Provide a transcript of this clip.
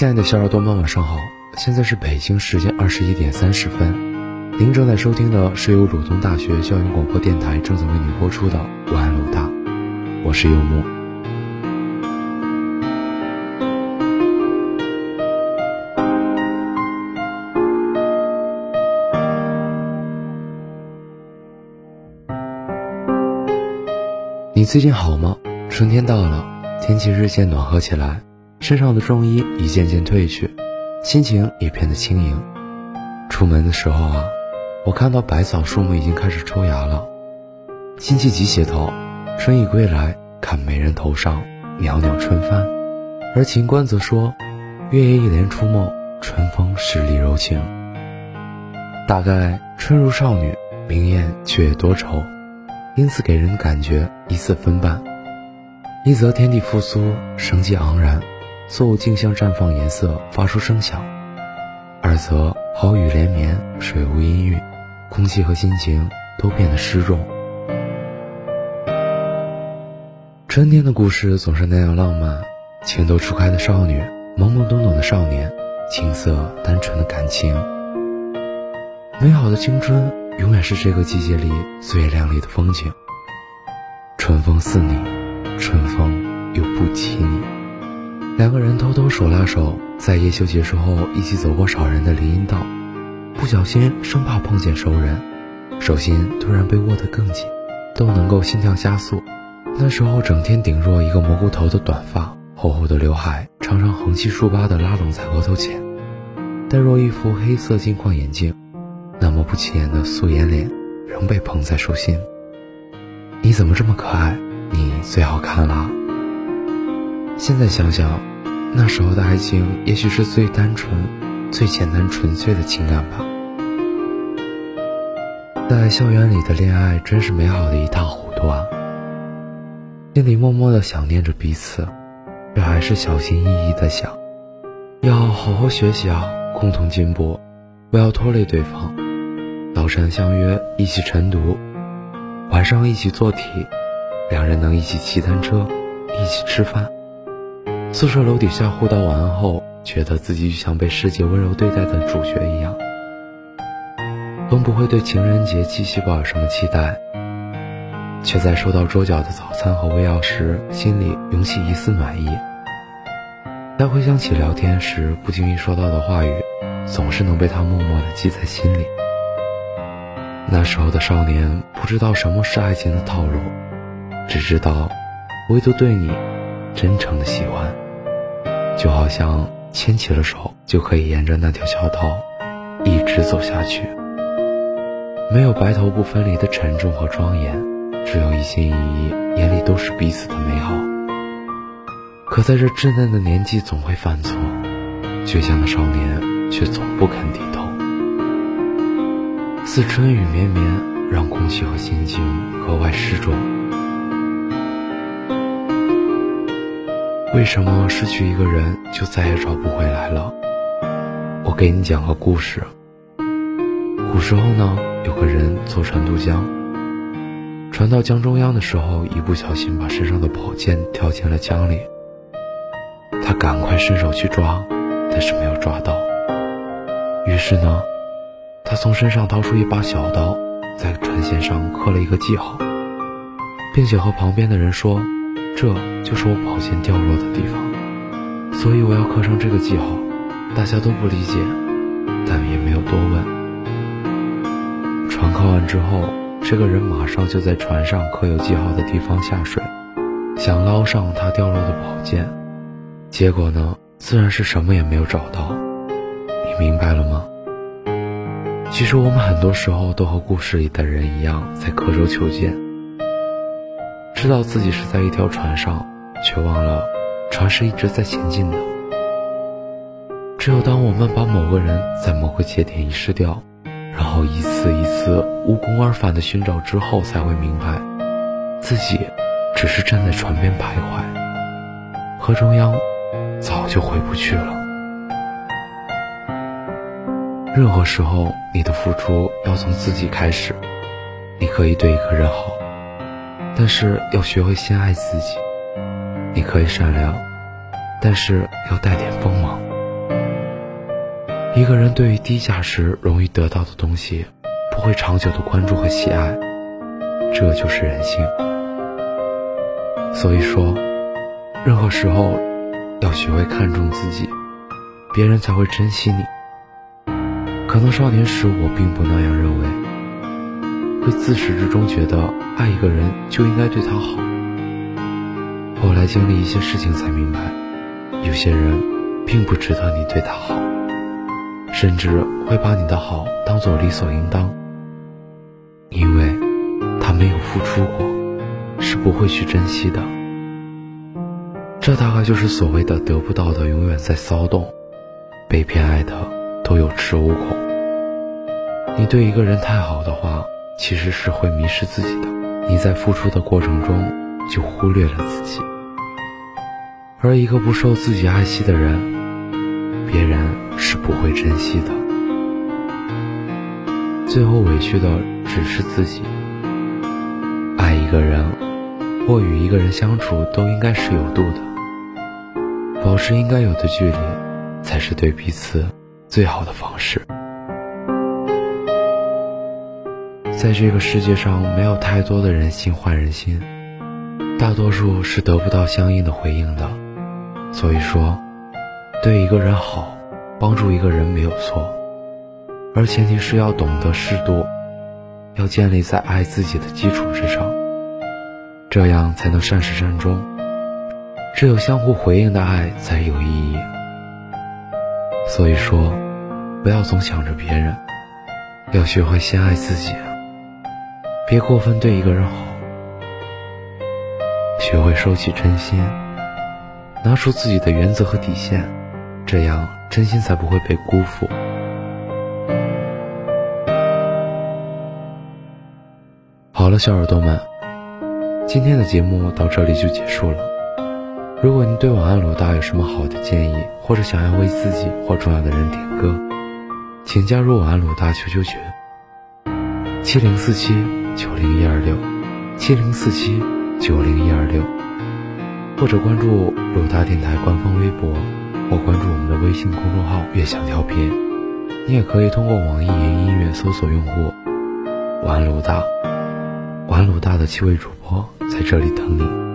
亲爱的小耳朵们，晚上好！现在是北京时间二十一点三十分，您正在收听的是由鲁东大学校园广播电台正在为您播出的《晚安鲁大》，我是幽默。你最近好吗？春天到了，天气日渐暖和起来。身上的重衣一件件褪去，心情也变得轻盈。出门的时候啊，我看到百草树木已经开始抽芽了。辛弃疾写道：“春意归来，看美人头上袅袅春幡。”而秦观则说：“月夜一帘初梦，春风十里柔情。”大概春如少女，明艳却也多愁，因此给人感觉一丝分半。一则天地复苏，生机盎然。作物竞相绽放颜色，发出声响；二则好雨连绵，水无阴郁，空气和心情都变得湿润。春天的故事总是那样浪漫，情窦初开的少女，懵懵懂懂的少年，青涩单纯的感情。美好的青春永远是这个季节里最亮丽的风景。春风似你，春风又不及你。两个人偷偷手拉手，在夜修结束后一起走过少人的林荫道，不小心生怕碰见熟人，手心突然被握得更紧，都能够心跳加速。那时候整天顶若一个蘑菇头的短发，厚厚的刘海常常横七竖八的拉拢在额头前，戴若一副黑色镜框眼镜，那么不起眼的素颜脸仍被捧在手心。你怎么这么可爱？你最好看了。现在想想。那时候的爱情，也许是最单纯、最简单、纯粹的情感吧。在校园里的恋爱，真是美好的一塌糊涂啊！心里默默的想念着彼此，却还是小心翼翼的想，要好好学习啊，共同进步，不要拖累对方。早晨相约一起晨读，晚上一起做题，两人能一起骑单车，一起吃饭。宿舍楼底下互道晚安后，觉得自己就像被世界温柔对待的主角一样。从不会对情人节、七夕抱有什么期待，却在收到桌角的早餐和胃药时，心里涌起一丝暖意。再回想起聊天时不经意说到的话语，总是能被他默默地记在心里。那时候的少年不知道什么是爱情的套路，只知道，唯独对你。真诚的喜欢，就好像牵起了手，就可以沿着那条小道一直走下去。没有白头不分离的沉重和庄严，只有一心一意，眼里都是彼此的美好。可在这稚嫩的年纪，总会犯错，倔强的少年却总不肯低头。似春雨绵绵，让空气和心情格外湿重。为什么失去一个人就再也找不回来了？我给你讲个故事。古时候呢，有个人坐船渡江，船到江中央的时候，一不小心把身上的宝剑掉进了江里。他赶快伸手去抓，但是没有抓到。于是呢，他从身上掏出一把小刀，在船舷上刻了一个记号，并且和旁边的人说。这就是我宝剑掉落的地方，所以我要刻上这个记号。大家都不理解，但也没有多问。船靠岸之后，这个人马上就在船上刻有记号的地方下水，想捞上他掉落的宝剑。结果呢，自然是什么也没有找到。你明白了吗？其实我们很多时候都和故事里的人一样，在刻舟求剑。知道自己是在一条船上，却忘了船是一直在前进的。只有当我们把某个人在某个节点遗失掉，然后一次一次无功而返的寻找之后，才会明白，自己只是站在船边徘徊，河中央早就回不去了。任何时候，你的付出要从自己开始。你可以对一个人好。但是要学会先爱自己。你可以善良，但是要带点锋芒。一个人对于低价时容易得到的东西，不会长久的关注和喜爱，这就是人性。所以说，任何时候要学会看重自己，别人才会珍惜你。可能少年时我并不那样认为，会自始至终觉得爱一个人就应该对他好。后来经历一些事情才明白，有些人并不值得你对他好，甚至会把你的好当做理所应当，因为他没有付出过，是不会去珍惜的。这大概就是所谓的得不到的永远在骚动，被偏爱的。都有恃无恐。你对一个人太好的话，其实是会迷失自己的。你在付出的过程中就忽略了自己。而一个不受自己爱惜的人，别人是不会珍惜的。最后委屈的只是自己。爱一个人或与一个人相处，都应该是有度的，保持应该有的距离，才是对彼此。最好的方式，在这个世界上没有太多的人心换人心，大多数是得不到相应的回应的。所以说，对一个人好，帮助一个人没有错，而前提是要懂得适度，要建立在爱自己的基础之上，这样才能善始善终。只有相互回应的爱才有意义。所以说，不要总想着别人，要学会先爱自己。别过分对一个人好，学会收起真心，拿出自己的原则和底线，这样真心才不会被辜负。好了，小耳朵们，今天的节目到这里就结束了。如果您对晚安鲁大有什么好的建议，或者想要为自己或重要的人点歌，请加入晚安鲁大 QQ 群：七零四七九零一二六，七零四七九零一二六，或者关注鲁大电台官方微博，或关注我们的微信公众号“悦享调频”。你也可以通过网易云音乐搜索用户“玩鲁大”，玩鲁大的七位主播在这里等你。